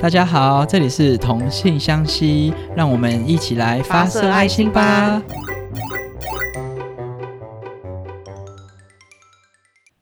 大家好，这里是同性相吸，让我们一起来发射爱心吧。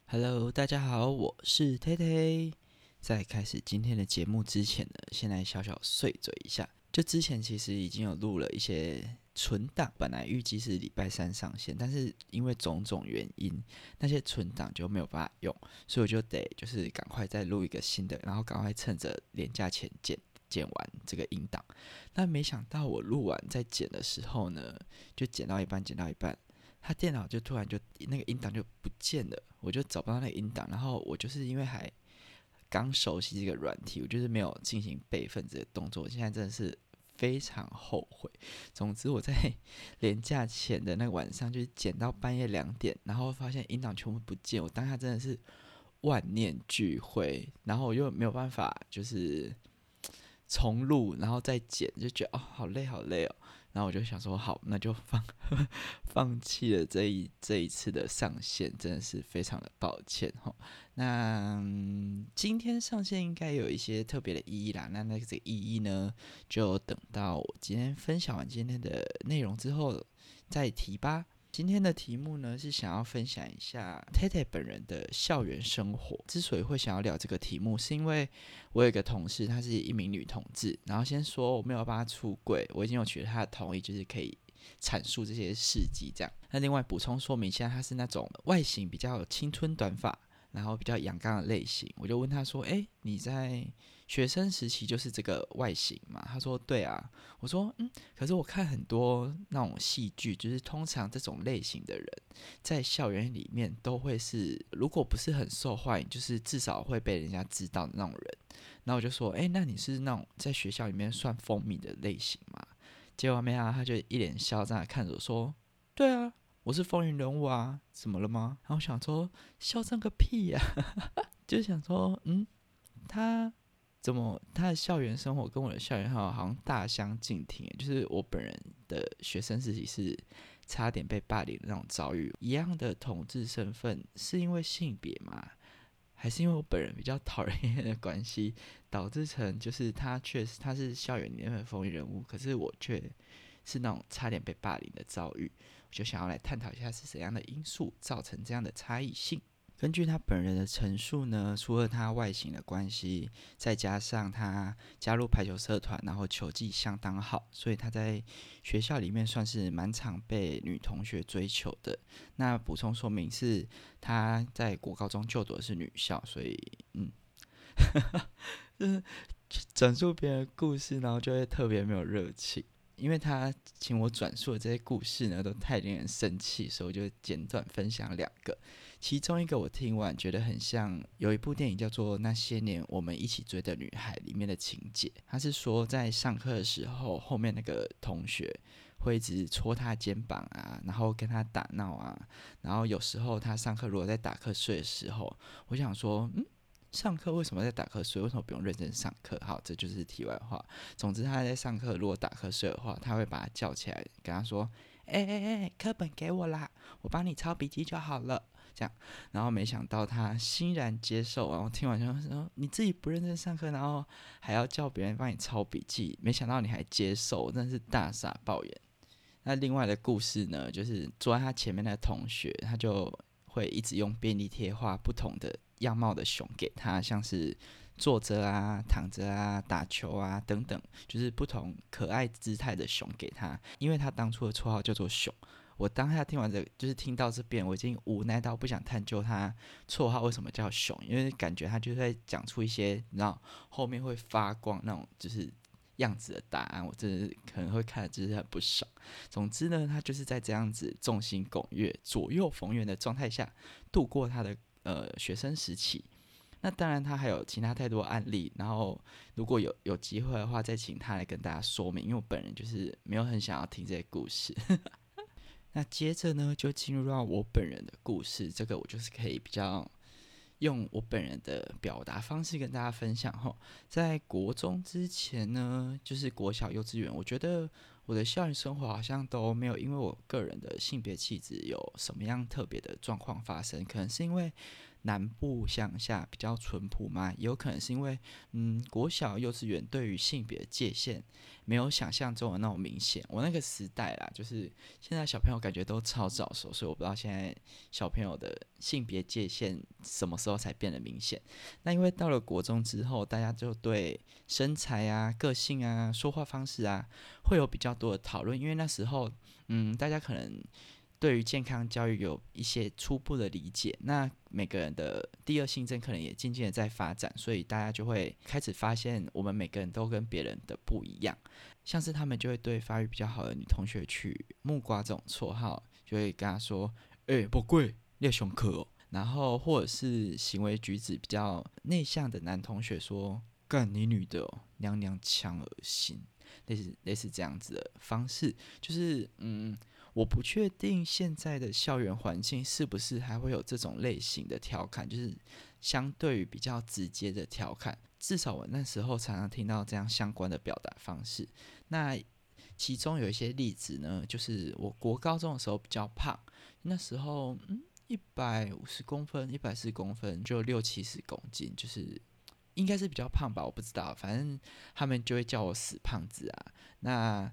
Hello，大家好，我是 Tay。在开始今天的节目之前呢，先来小小碎嘴一下。就之前其实已经有录了一些存档，本来预计是礼拜三上线，但是因为种种原因，那些存档就没有办法用，所以我就得就是赶快再录一个新的，然后赶快趁着年假前剪剪完这个音档。但没想到我录完再剪的时候呢，就剪到一半，剪到一半，他电脑就突然就那个音档就不见了，我就找不到那个音档，然后我就是因为还刚熟悉这个软体，我就是没有进行备份这个动作，现在真的是。非常后悔。总之，我在 连假前的那个晚上，就是剪到半夜两点，然后发现音档全部不见。我当下真的是万念俱灰，然后我又没有办法，就是 重录，然后再剪，就觉得哦，好累，好累哦。那我就想说，好，那就放 放弃了这一这一次的上线，真的是非常的抱歉哈。那今天上线应该有一些特别的意义啦。那那这个意义呢，就等到我今天分享完今天的内容之后再提吧。今天的题目呢是想要分享一下 Tete 本人的校园生活。之所以会想要聊这个题目，是因为我有一个同事，她是一名女同志。然后先说我没有帮她出柜，我已经有取得她的同意，就是可以阐述这些事迹这样。那另外补充说明一下，她是那种外形比较青春短发，然后比较阳刚的类型。我就问他说：“哎，你在？”学生时期就是这个外形嘛？他说对啊。我说嗯，可是我看很多那种戏剧，就是通常这种类型的人在校园里面都会是，如果不是很受欢迎，就是至少会被人家知道的那种人。然后我就说，哎，那你是那种在学校里面算风靡的类型吗？结果没啊，他就一脸嚣张的看着我说，对啊，我是风云人物啊，怎么了吗？然后想说嚣张个屁呀，就想说嗯，他。怎么？他的校园生活跟我的校园生活好像大相径庭。就是我本人的学生时期是差点被霸凌的那种遭遇。一样的统治身份，是因为性别吗？还是因为我本人比较讨人厌的关系，导致成就是他确实他是校园里面的风云人物，可是我却是那种差点被霸凌的遭遇。我就想要来探讨一下是怎样的因素造成这样的差异性。根据他本人的陈述呢，除了他外形的关系，再加上他加入排球社团，然后球技相当好，所以他在学校里面算是蛮常被女同学追求的。那补充说明是，他在国高中就读的是女校，所以嗯，就是转述别人故事，然后就会特别没有热情。因为他请我转述的这些故事呢，都太令人生气，所以我就简短分享两个。其中一个我听完觉得很像有一部电影叫做《那些年我们一起追的女孩》里面的情节。他是说在上课的时候，后面那个同学会一直戳他肩膀啊，然后跟他打闹啊，然后有时候他上课如果在打瞌睡的时候，我想说，嗯，上课为什么在打瞌睡？为什么不用认真上课？好，这就是题外话。总之他在上课如果打瞌睡的话，他会把他叫起来，跟他说：“哎哎哎，课本给我啦，我帮你抄笔记就好了。”这样，然后没想到他欣然接受，然后听完之后说：“你自己不认真上课，然后还要叫别人帮你抄笔记，没想到你还接受，真是大傻抱怨。”那另外的故事呢，就是坐在他前面的同学，他就会一直用便利贴画不同的样貌的熊给他，像是坐着啊、躺着啊、打球啊等等，就是不同可爱姿态的熊给他，因为他当初的绰号叫做熊。我当下听完这，就是听到这边，我已经无奈到不想探究他绰号为什么叫熊，因为感觉他就在讲出一些，你知道后面会发光那种就是样子的答案，我真的是可能会看的就是很不爽。总之呢，他就是在这样子众星拱月、左右逢源的状态下度过他的呃学生时期。那当然，他还有其他太多案例，然后如果有有机会的话，再请他来跟大家说明，因为我本人就是没有很想要听这些故事。那接着呢，就进入到我本人的故事。这个我就是可以比较用我本人的表达方式跟大家分享哈。在国中之前呢，就是国小、幼稚园，我觉得我的校园生活好像都没有因为我个人的性别气质有什么样特别的状况发生。可能是因为南部乡下比较淳朴嘛，也有可能是因为，嗯，国小、幼稚园对于性别界限没有想象中的那种明显。我那个时代啦，就是现在小朋友感觉都超早熟，所以我不知道现在小朋友的性别界限什么时候才变得明显。那因为到了国中之后，大家就对身材啊、个性啊、说话方式啊，会有比较多的讨论，因为那时候，嗯，大家可能。对于健康教育有一些初步的理解，那每个人的第二性征可能也渐渐的在发展，所以大家就会开始发现，我们每个人都跟别人的不一样。像是他们就会对发育比较好的女同学取木瓜这种绰号，就会跟她说：“哎，不贵，要熊课哦。”然后或者是行为举止比较内向的男同学说：“干你女的，娘娘腔恶心。”类似类似这样子的方式，就是嗯。我不确定现在的校园环境是不是还会有这种类型的调侃，就是相对于比较直接的调侃。至少我那时候常常听到这样相关的表达方式。那其中有一些例子呢，就是我国高中的时候比较胖，那时候嗯一百五十公分，一百四十公分，就六七十公斤，就是应该是比较胖吧，我不知道，反正他们就会叫我死胖子啊。那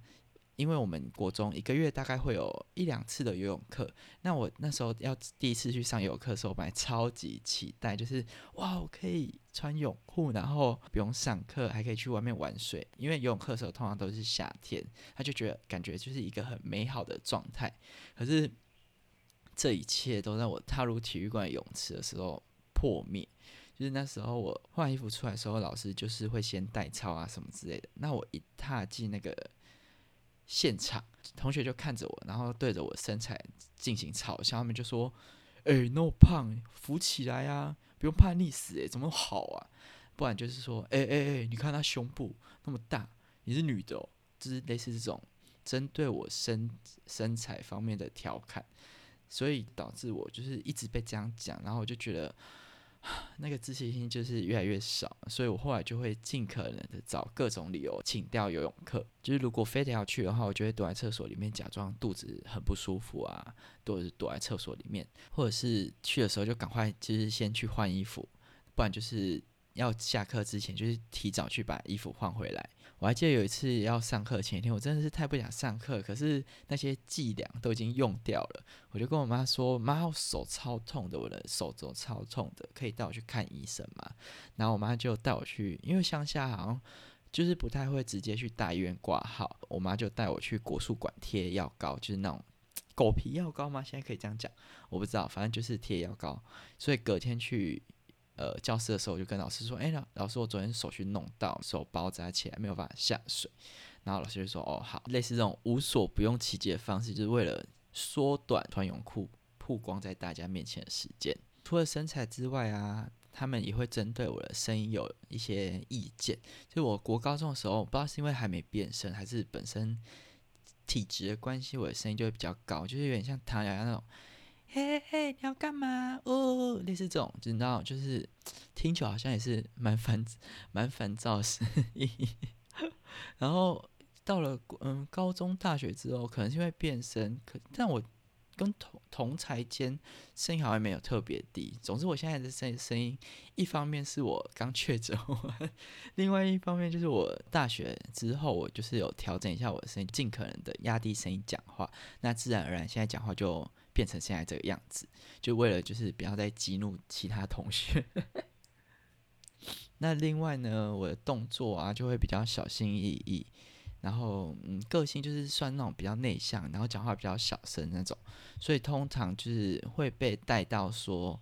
因为我们国中一个月大概会有一两次的游泳课，那我那时候要第一次去上游泳课的时候，我本来超级期待，就是哇，我可以穿泳裤，然后不用上课，还可以去外面玩水。因为游泳课的时候通常都是夏天，他就觉得感觉就是一个很美好的状态。可是这一切都在我踏入体育馆泳池的时候破灭。就是那时候我换衣服出来的时候，老师就是会先带操啊什么之类的。那我一踏进那个。现场同学就看着我，然后对着我身材进行嘲笑，他们就说：“哎，那么胖，扶起来呀，不用怕溺死，哎，怎么好啊？不然就是说，哎哎哎，你看他胸部那么大，你是女的哦，就是类似这种针对我身身材方面的调侃，所以导致我就是一直被这样讲，然后我就觉得。”那个自信心就是越来越少，所以我后来就会尽可能的找各种理由请掉游泳课。就是如果非得要去的话，我就会躲在厕所里面假装肚子很不舒服啊，或者是躲在厕所里面，或者是去的时候就赶快就是先去换衣服，不然就是要下课之前就是提早去把衣服换回来。我还记得有一次要上课前一天，我真的是太不想上课，可是那些伎俩都已经用掉了。我就跟我妈说：“妈，我手超痛的，我的手肘超痛的，可以带我去看医生吗？”然后我妈就带我去，因为乡下好像就是不太会直接去大医院挂号，我妈就带我去国术馆贴药膏，就是那种狗皮药膏吗？现在可以这样讲，我不知道，反正就是贴药膏。所以隔天去。呃，教室的时候我就跟老师说：“哎，老老师，我昨天手去弄到，手包扎起来，没有办法下水。”然后老师就说：“哦，好，类似这种无所不用其极的方式，就是为了缩短穿泳裤曝光在大家面前的时间。除了身材之外啊，他们也会针对我的声音有一些意见。就我国高中的时候，不知道是因为还没变声，还是本身体质的关系，我的声音就会比较高，就是有点像唐瑶瑶那种。”嘿嘿，你要干嘛？哦，类似这种，你知道，就是听起来好像也是蛮烦、蛮烦躁的声音。然后到了嗯高中、大学之后，可能是因为变声，可但我跟同同才间声音好像没有特别低。总之，我现在的声声音，一方面是我刚确诊完，另外一方面就是我大学之后，我就是有调整一下我的声音，尽可能的压低声音讲话，那自然而然现在讲话就。变成现在这个样子，就为了就是不要再激怒其他同学。那另外呢，我的动作啊就会比较小心翼翼，然后嗯，个性就是算那种比较内向，然后讲话比较小声那种，所以通常就是会被带到说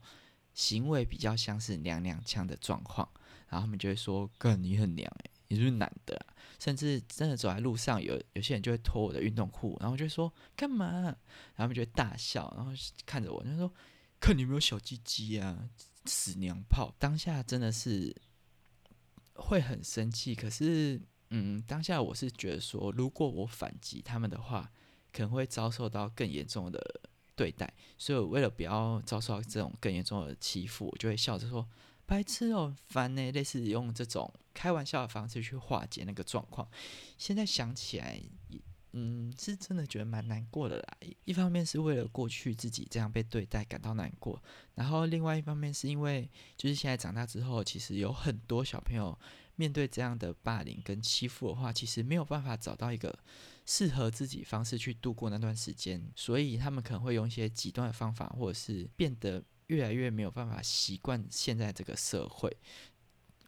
行为比较像是娘娘腔的状况，然后他们就会说：“哥，你很娘诶，你是不是男的？”甚至真的走在路上，有有些人就会脱我的运动裤，然后就说干嘛？然后他们就会大笑，然后看着我，就说看你没有小鸡鸡啊，死娘炮！当下真的是会很生气，可是嗯，当下我是觉得说，如果我反击他们的话，可能会遭受到更严重的对待，所以我为了不要遭受到这种更严重的欺负，我就会笑着说。白痴哦，烦呢！类似用这种开玩笑的方式去化解那个状况。现在想起来，嗯，是真的觉得蛮难过的啦。一方面是为了过去自己这样被对待感到难过，然后另外一方面是因为就是现在长大之后，其实有很多小朋友面对这样的霸凌跟欺负的话，其实没有办法找到一个适合自己方式去度过那段时间，所以他们可能会用一些极端的方法，或者是变得越来越没有办法习惯现在这个社会。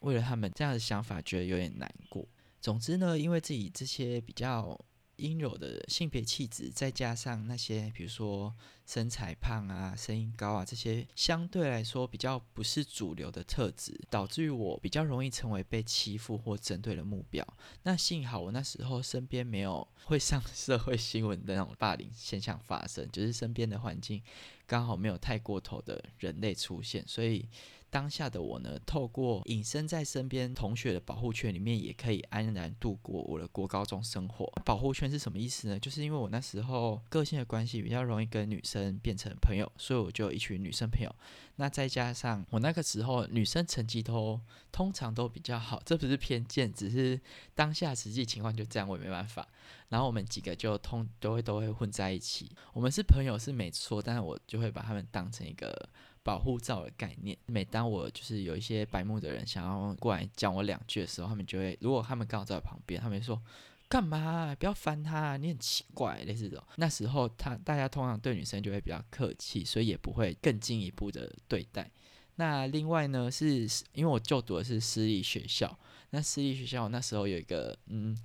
为了他们这样的想法，觉得有点难过。总之呢，因为自己这些比较。阴柔的性别气质，再加上那些比如说身材胖啊、声音高啊这些相对来说比较不是主流的特质，导致于我比较容易成为被欺负或针对的目标。那幸好我那时候身边没有会上 社会新闻的那种霸凌现象发生，就是身边的环境刚好没有太过头的人类出现，所以。当下的我呢，透过隐身在身边同学的保护圈里面，也可以安然度过我的国高中生活。保护圈是什么意思呢？就是因为我那时候个性的关系，比较容易跟女生变成朋友，所以我就有一群女生朋友。那再加上我那个时候女生成绩都通常都比较好，这不是偏见，只是当下实际情况就这样，我也没办法。然后我们几个就通都会都会混在一起，我们是朋友是没错，但是我就会把他们当成一个。保护罩的概念，每当我就是有一些白目的人想要过来讲我两句的时候，他们就会，如果他们刚好在旁边，他们说干嘛？不要烦他，你很奇怪，类似这种。那时候他大家通常对女生就会比较客气，所以也不会更进一步的对待。那另外呢，是因为我就读的是私立学校，那私立学校那时候有一个嗯。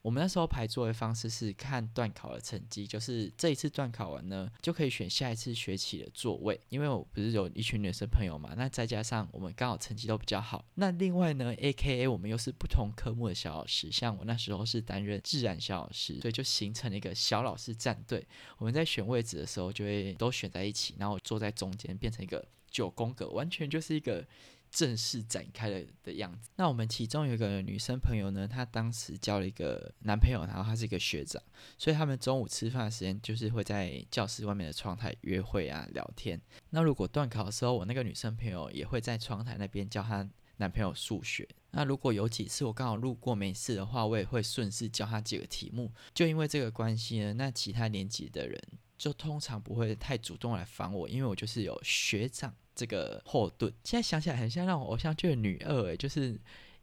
我们那时候排座位方式是看段考的成绩，就是这一次段考完呢，就可以选下一次学期的座位。因为我不是有一群女生朋友嘛，那再加上我们刚好成绩都比较好。那另外呢，A K A 我们又是不同科目的小老师，像我那时候是担任自然小老师，所以就形成了一个小老师战队。我们在选位置的时候，就会都选在一起，然后坐在中间，变成一个九宫格，完全就是一个。正式展开了的样子。那我们其中有一个女生朋友呢，她当时交了一个男朋友，然后他是一个学长，所以他们中午吃饭的时间就是会在教室外面的窗台约会啊聊天。那如果断考的时候，我那个女生朋友也会在窗台那边教她男朋友数学。那如果有几次我刚好路过没事的话，我也会顺势教他几个题目。就因为这个关系呢，那其他年级的人就通常不会太主动来烦我，因为我就是有学长。这个后盾，现在想起来很像那种偶像剧的女二诶，就是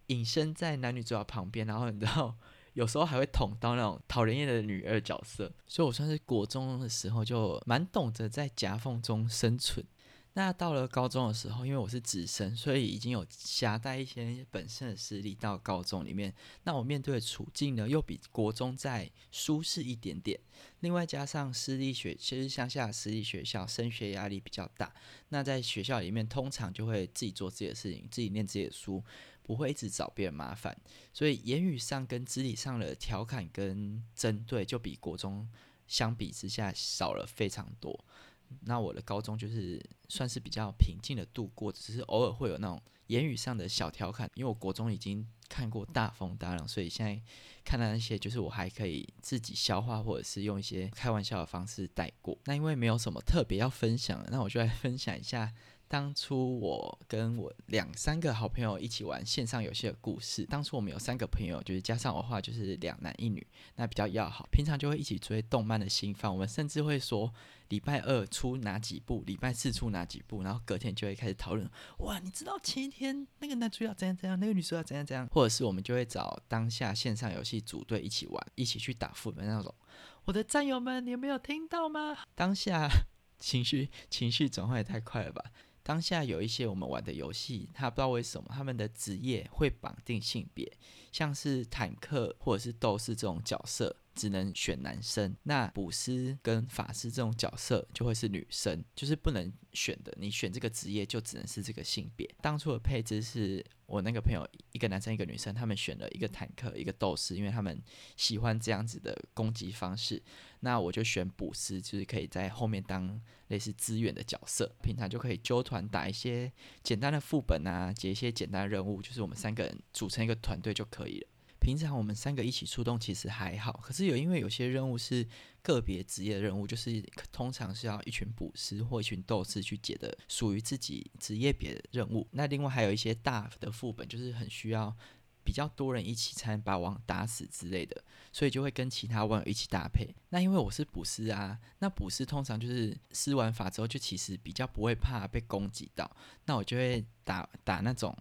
隐身在男女主角旁边，然后你知道有时候还会捅到那种讨人厌的女二角色，所以我算是国中的时候就蛮懂得在夹缝中生存。那到了高中的时候，因为我是直升，所以已经有夹带一些本身的实力到高中里面。那我面对的处境呢，又比国中再舒适一点点。另外加上私立学，其实乡下私立学校升学压力比较大。那在学校里面，通常就会自己做自己的事情，自己念自己的书，不会一直找别人麻烦。所以言语上跟肢体上的调侃跟针对，就比国中相比之下少了非常多。那我的高中就是算是比较平静的度过，只是偶尔会有那种言语上的小调侃。因为我国中已经看过大风大浪，所以现在看到那些，就是我还可以自己消化，或者是用一些开玩笑的方式带过。那因为没有什么特别要分享的，那我就来分享一下。当初我跟我两三个好朋友一起玩线上游戏的故事。当初我们有三个朋友，就是加上我的话，就是两男一女，那比较要好。平常就会一起追动漫的新番，我们甚至会说礼拜二出哪几部，礼拜四出哪几部，然后隔天就会开始讨论。哇，你知道前一天那个男主角怎样怎样，那个女主角怎样怎样？或者是我们就会找当下线上游戏组队一起玩，一起去打副本那种。我的战友们，你有没有听到吗？当下 情绪情绪转换也太快了吧！当下有一些我们玩的游戏，他不知道为什么他们的职业会绑定性别，像是坦克或者是斗士这种角色。只能选男生，那捕师跟法师这种角色就会是女生，就是不能选的。你选这个职业就只能是这个性别。当初的配置是我那个朋友一个男生一个女生，他们选了一个坦克一个斗士，因为他们喜欢这样子的攻击方式。那我就选捕师，就是可以在后面当类似支援的角色，平常就可以揪团打一些简单的副本啊，解一些简单的任务，就是我们三个人组成一个团队就可以了。平常我们三个一起出动其实还好，可是有因为有些任务是个别职业任务，就是通常是要一群捕师或一群斗士去解的，属于自己职业别的任务。那另外还有一些大的副本，就是很需要比较多人一起才能把王打死之类的，所以就会跟其他网友一起搭配。那因为我是捕师啊，那捕师通常就是施完法之后，就其实比较不会怕被攻击到，那我就会打打那种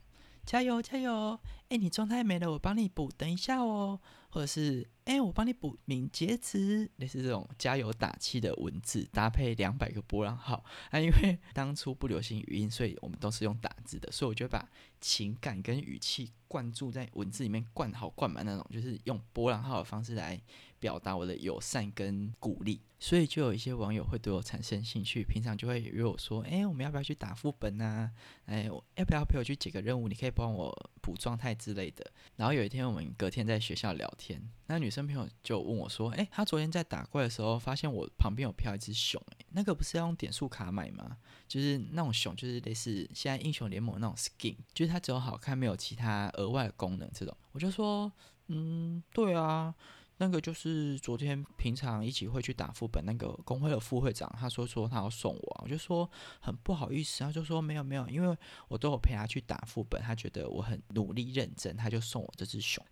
加油加油，哎，你状态没了，我帮你补，等一下哦。或者是哎，我帮你补敏捷词，类似这种加油打气的文字，搭配两百个波浪号。那因为当初不流行语音，所以我们都是用打字的，所以我就把情感跟语气灌注在文字里面，灌好灌满那种，就是用波浪号的方式来表达我的友善跟鼓励。所以就有一些网友会对我产生兴趣，平常就会约我说：“哎，我们要不要去打副本啊？哎，要不要陪我去解个任务？你可以帮我补状态之类的。”然后有一天，我们隔天在学校聊天，那女生朋友就问我说：“哎，她昨天在打怪的时候，发现我旁边有飘一只熊，哎，那个不是要用点数卡买吗？就是那种熊，就是类似现在英雄联盟那种 skin，就是它只有好看，没有其他额外的功能这种。”我就说：“嗯，对啊。”那个就是昨天平常一起会去打副本那个工会的副会长，他说说他要送我，我就说很不好意思，他就说没有没有，因为我都有陪他去打副本，他觉得我很努力认真，他就送我这只熊。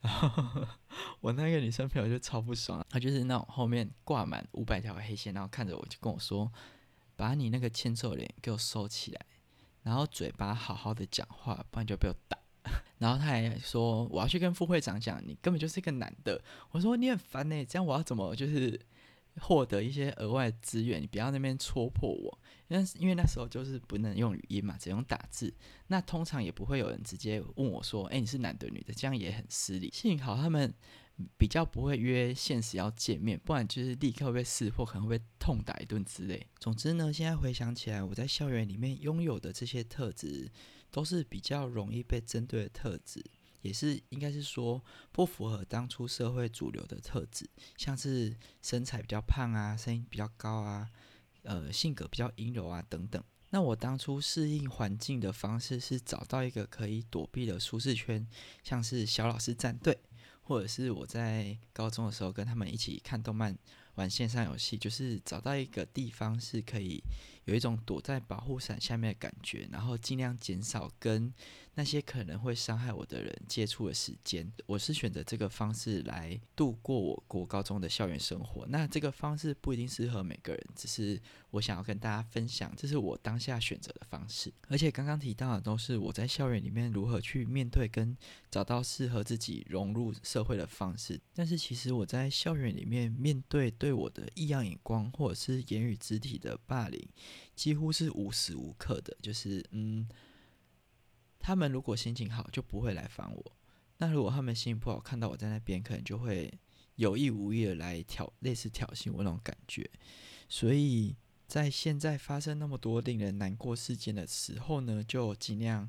我那个女生朋友就超不爽，她就是那种后面挂满五百条黑线，然后看着我就跟我说，把你那个欠揍脸给我收起来，然后嘴巴好好的讲话，不然就被我打。然后他还说我要去跟副会长讲，你根本就是一个男的。我说你很烦呢，这样我要怎么就是获得一些额外资源？你不要那边戳破我，因为因为那时候就是不能用语音嘛，只用打字。那通常也不会有人直接问我说，哎，你是男的女的？这样也很失礼。幸好他们比较不会约现实要见面，不然就是立刻会被识破，可能会被痛打一顿之类。总之呢，现在回想起来，我在校园里面拥有的这些特质。都是比较容易被针对的特质，也是应该是说不符合当初社会主流的特质，像是身材比较胖啊，声音比较高啊，呃，性格比较阴柔啊等等。那我当初适应环境的方式是找到一个可以躲避的舒适圈，像是小老师战队，或者是我在高中的时候跟他们一起看动漫、玩线上游戏，就是找到一个地方是可以。有一种躲在保护伞下面的感觉，然后尽量减少跟那些可能会伤害我的人接触的时间。我是选择这个方式来度过我国高中的校园生活。那这个方式不一定适合每个人，只是我想要跟大家分享，这是我当下选择的方式。而且刚刚提到的都是我在校园里面如何去面对跟找到适合自己融入社会的方式。但是其实我在校园里面面对对我的异样眼光，或者是言语肢体的霸凌。几乎是无时无刻的，就是嗯，他们如果心情好就不会来烦我，那如果他们心情不好，看到我在那边，可能就会有意无意的来挑，类似挑衅我那种感觉。所以在现在发生那么多令人难过事件的时候呢，就尽量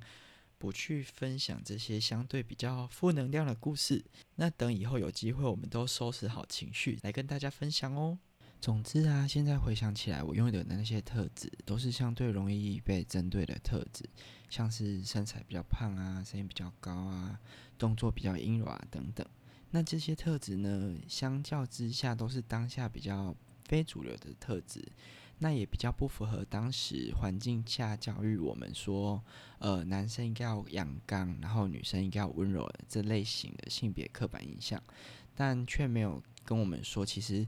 不去分享这些相对比较负能量的故事。那等以后有机会，我们都收拾好情绪来跟大家分享哦。总之啊，现在回想起来，我拥有的那些特质都是相对容易被针对的特质，像是身材比较胖啊，声音比较高啊，动作比较阴柔啊等等。那这些特质呢，相较之下都是当下比较非主流的特质，那也比较不符合当时环境下教育我们说，呃，男生应该要阳刚，然后女生应该要温柔这类型的性别刻板印象，但却没有跟我们说，其实。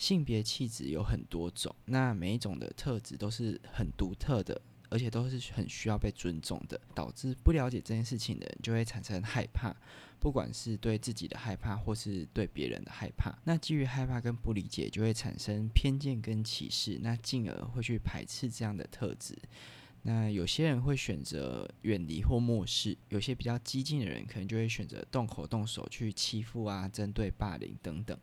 性别气质有很多种，那每一种的特质都是很独特的，而且都是很需要被尊重的。导致不了解这件事情的人就会产生害怕，不管是对自己的害怕，或是对别人的害怕。那基于害怕跟不理解，就会产生偏见跟歧视，那进而会去排斥这样的特质。那有些人会选择远离或漠视，有些比较激进的人可能就会选择动口动手去欺负啊、针对、霸凌等等。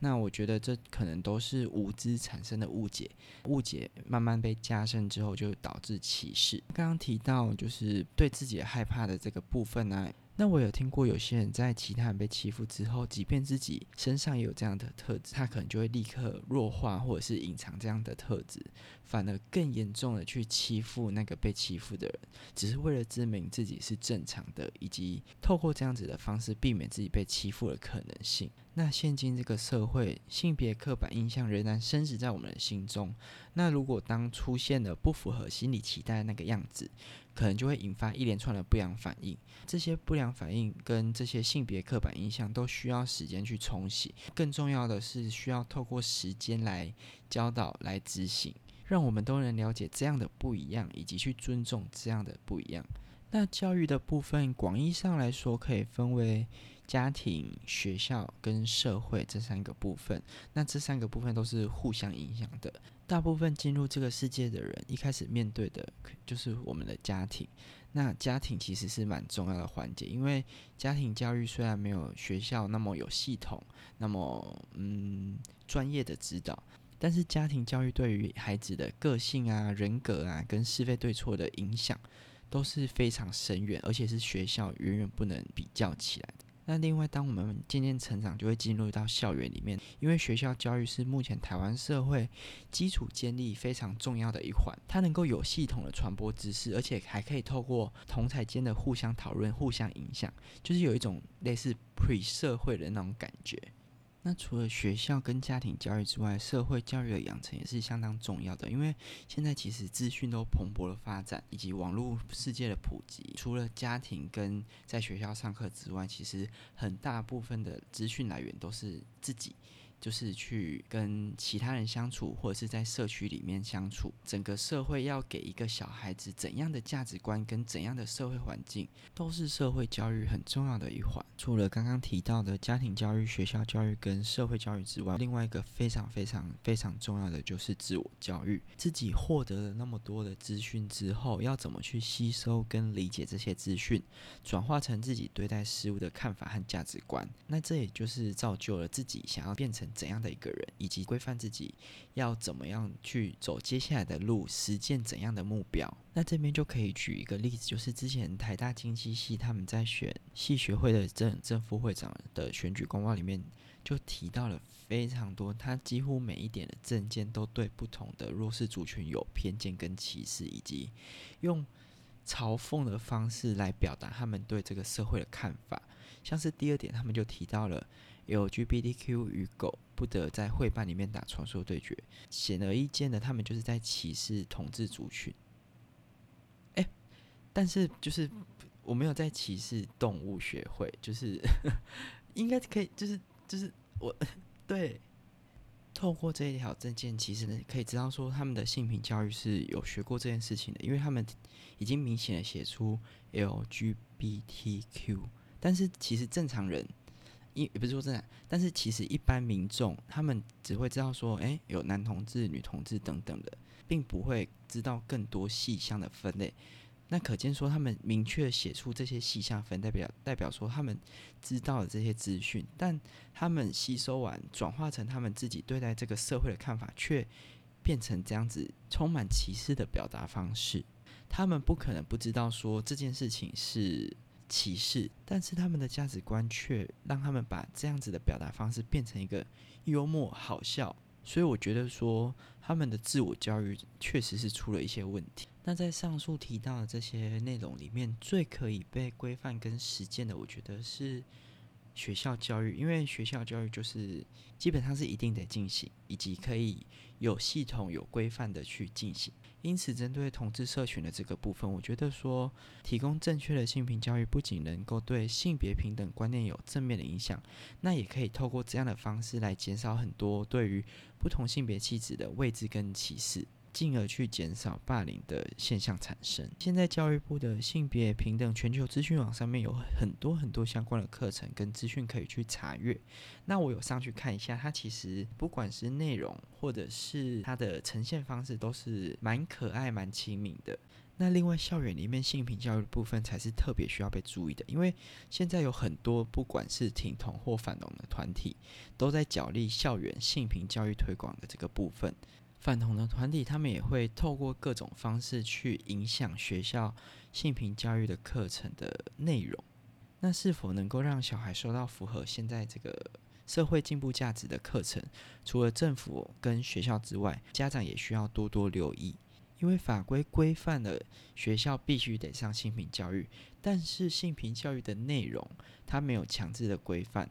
那我觉得这可能都是无知产生的误解，误解慢慢被加深之后，就导致歧视。刚刚提到就是对自己害怕的这个部分呢。那我有听过有些人在其他人被欺负之后，即便自己身上也有这样的特质，他可能就会立刻弱化或者是隐藏这样的特质，反而更严重的去欺负那个被欺负的人，只是为了证明自己是正常的，以及透过这样子的方式避免自己被欺负的可能性。那现今这个社会，性别刻板印象仍然深植在我们的心中。那如果当出现了不符合心理期待的那个样子，可能就会引发一连串的不良反应。这些不良反应跟这些性别刻板印象都需要时间去冲洗。更重要的是，需要透过时间来教导、来执行，让我们都能了解这样的不一样，以及去尊重这样的不一样。那教育的部分，广义上来说，可以分为家庭、学校跟社会这三个部分。那这三个部分都是互相影响的。大部分进入这个世界的人，一开始面对的就是我们的家庭。那家庭其实是蛮重要的环节，因为家庭教育虽然没有学校那么有系统、那么嗯专业的指导，但是家庭教育对于孩子的个性啊、人格啊，跟是非对错的影响都是非常深远，而且是学校远远不能比较起来。那另外，当我们渐渐成长，就会进入到校园里面，因为学校教育是目前台湾社会基础建立非常重要的一环，它能够有系统的传播知识，而且还可以透过同才间的互相讨论、互相影响，就是有一种类似 pre 社会的那种感觉。那除了学校跟家庭教育之外，社会教育的养成也是相当重要的。因为现在其实资讯都蓬勃的发展，以及网络世界的普及，除了家庭跟在学校上课之外，其实很大部分的资讯来源都是自己。就是去跟其他人相处，或者是在社区里面相处。整个社会要给一个小孩子怎样的价值观，跟怎样的社会环境，都是社会教育很重要的一环。除了刚刚提到的家庭教育、学校教育跟社会教育之外，另外一个非常非常非常重要的就是自我教育。自己获得了那么多的资讯之后，要怎么去吸收跟理解这些资讯，转化成自己对待事物的看法和价值观？那这也就是造就了自己想要变成。怎样的一个人，以及规范自己要怎么样去走接下来的路，实践怎样的目标？那这边就可以举一个例子，就是之前台大经济系他们在选系学会的正正副会长的选举公报里面，就提到了非常多，他几乎每一点的证件都对不同的弱势族群有偏见跟歧视，以及用嘲讽的方式来表达他们对这个社会的看法。像是第二点，他们就提到了。LGBTQ 与狗不得在会办里面打传说对决，显而易见的，他们就是在歧视同志族群。哎，但是就是我没有在歧视动物学会，就是 应该可以，就是就是我对透过这一条证件，其实可以知道说他们的性平教育是有学过这件事情的，因为他们已经明显的写出 LGBTQ，但是其实正常人。也不是说这样，但是其实一般民众他们只会知道说，哎，有男同志、女同志等等的，并不会知道更多细项的分类。那可见说，他们明确写出这些细项分，代表代表说他们知道了这些资讯，但他们吸收完转化成他们自己对待这个社会的看法，却变成这样子充满歧视的表达方式。他们不可能不知道说这件事情是。歧视，但是他们的价值观却让他们把这样子的表达方式变成一个幽默好笑，所以我觉得说他们的自我教育确实是出了一些问题。那在上述提到的这些内容里面，最可以被规范跟实践的，我觉得是学校教育，因为学校教育就是基本上是一定得进行，以及可以有系统、有规范的去进行。因此，针对同志社群的这个部分，我觉得说提供正确的性平教育，不仅能够对性别平等观念有正面的影响，那也可以透过这样的方式来减少很多对于不同性别气质的位置跟歧视。进而去减少霸凌的现象产生。现在教育部的性别平等全球资讯网上面有很多很多相关的课程跟资讯可以去查阅。那我有上去看一下，它其实不管是内容或者是它的呈现方式，都是蛮可爱、蛮亲民的。那另外，校园里面性平教育的部分才是特别需要被注意的，因为现在有很多不管是挺同或反同的团体，都在角力校园性平教育推广的这个部分。反同的团体，他们也会透过各种方式去影响学校性平教育的课程的内容。那是否能够让小孩受到符合现在这个社会进步价值的课程，除了政府跟学校之外，家长也需要多多留意。因为法规规范了学校必须得上性平教育，但是性平教育的内容它没有强制的规范，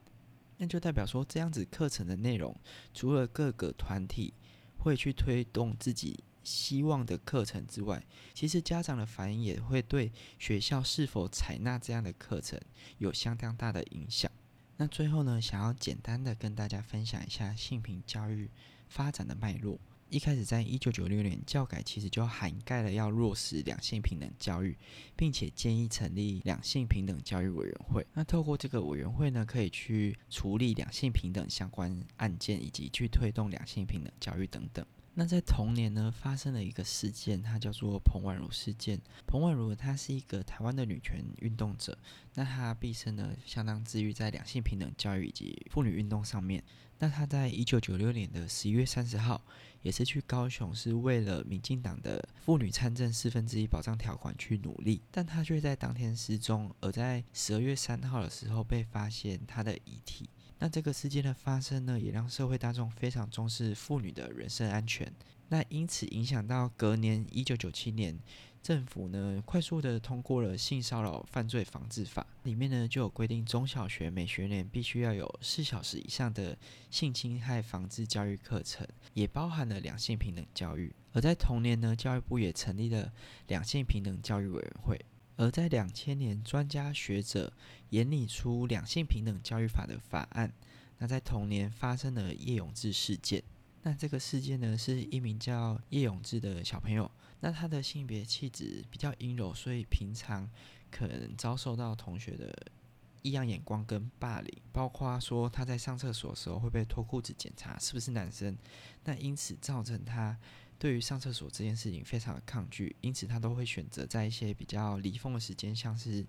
那就代表说这样子课程的内容，除了各个团体会去推动自己希望的课程之外，其实家长的反应也会对学校是否采纳这样的课程有相当大的影响。那最后呢，想要简单的跟大家分享一下性平教育发展的脉络。一开始，在一九九六年，教改其实就涵盖了要落实两性平等教育，并且建议成立两性平等教育委员会。那透过这个委员会呢，可以去处理两性平等相关案件，以及去推动两性平等教育等等。那在同年呢，发生了一个事件，它叫做彭婉如事件。彭婉如她是一个台湾的女权运动者，那她毕生呢相当治愈在两性平等教育以及妇女运动上面。那她在一九九六年的十一月三十号，也是去高雄，是为了民进党的妇女参政四分之一保障条款去努力，但她却在当天失踪，而在十二月三号的时候被发现她的遗体。那这个事件的发生呢，也让社会大众非常重视妇女的人身安全。那因此影响到隔年一九九七年，政府呢快速的通过了性骚扰犯罪防治法，里面呢就有规定中小学每学年必须要有四小时以上的性侵害防治教育课程，也包含了两性平等教育。而在同年呢，教育部也成立了两性平等教育委员会。而在两千年，专家学者研拟出两性平等教育法的法案。那在同年发生了叶永志事件。那这个事件呢，是一名叫叶永志的小朋友。那他的性别气质比较阴柔，所以平常可能遭受到同学的异样眼光跟霸凌，包括说他在上厕所的时候会被脱裤子检查是不是男生。那因此造成他。对于上厕所这件事情非常的抗拒，因此他都会选择在一些比较离峰的时间，像是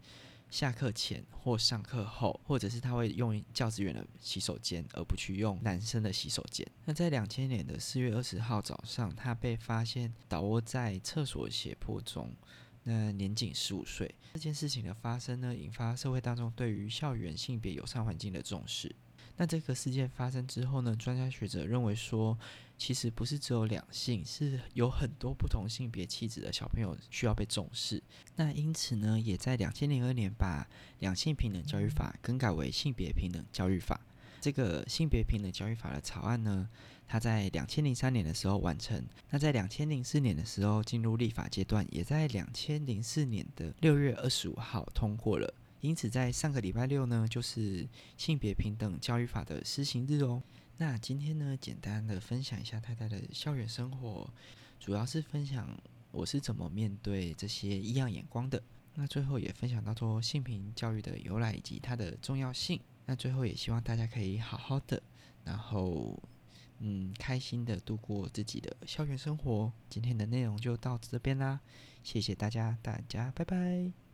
下课前或上课后，或者是他会用教职员的洗手间，而不去用男生的洗手间。那在两千年的四月二十号早上，他被发现倒卧在厕所血泊中，那年仅十五岁。这件事情的发生呢，引发社会大众对于校园性别友善环境的重视。那这个事件发生之后呢，专家学者认为说，其实不是只有两性，是有很多不同性别气质的小朋友需要被重视。那因此呢，也在两千零二年把两性平等教育法更改为性别平等教育法。这个性别平等教育法的草案呢，它在两千零三年的时候完成，那在两千零四年的时候进入立法阶段，也在两千零四年的六月二十五号通过了。因此，在上个礼拜六呢，就是性别平等教育法的施行日哦。那今天呢，简单的分享一下太太的校园生活，主要是分享我是怎么面对这些异样眼光的。那最后也分享到说性平教育的由来以及它的重要性。那最后也希望大家可以好好的，然后嗯，开心的度过自己的校园生活。今天的内容就到这边啦，谢谢大家，大家拜拜。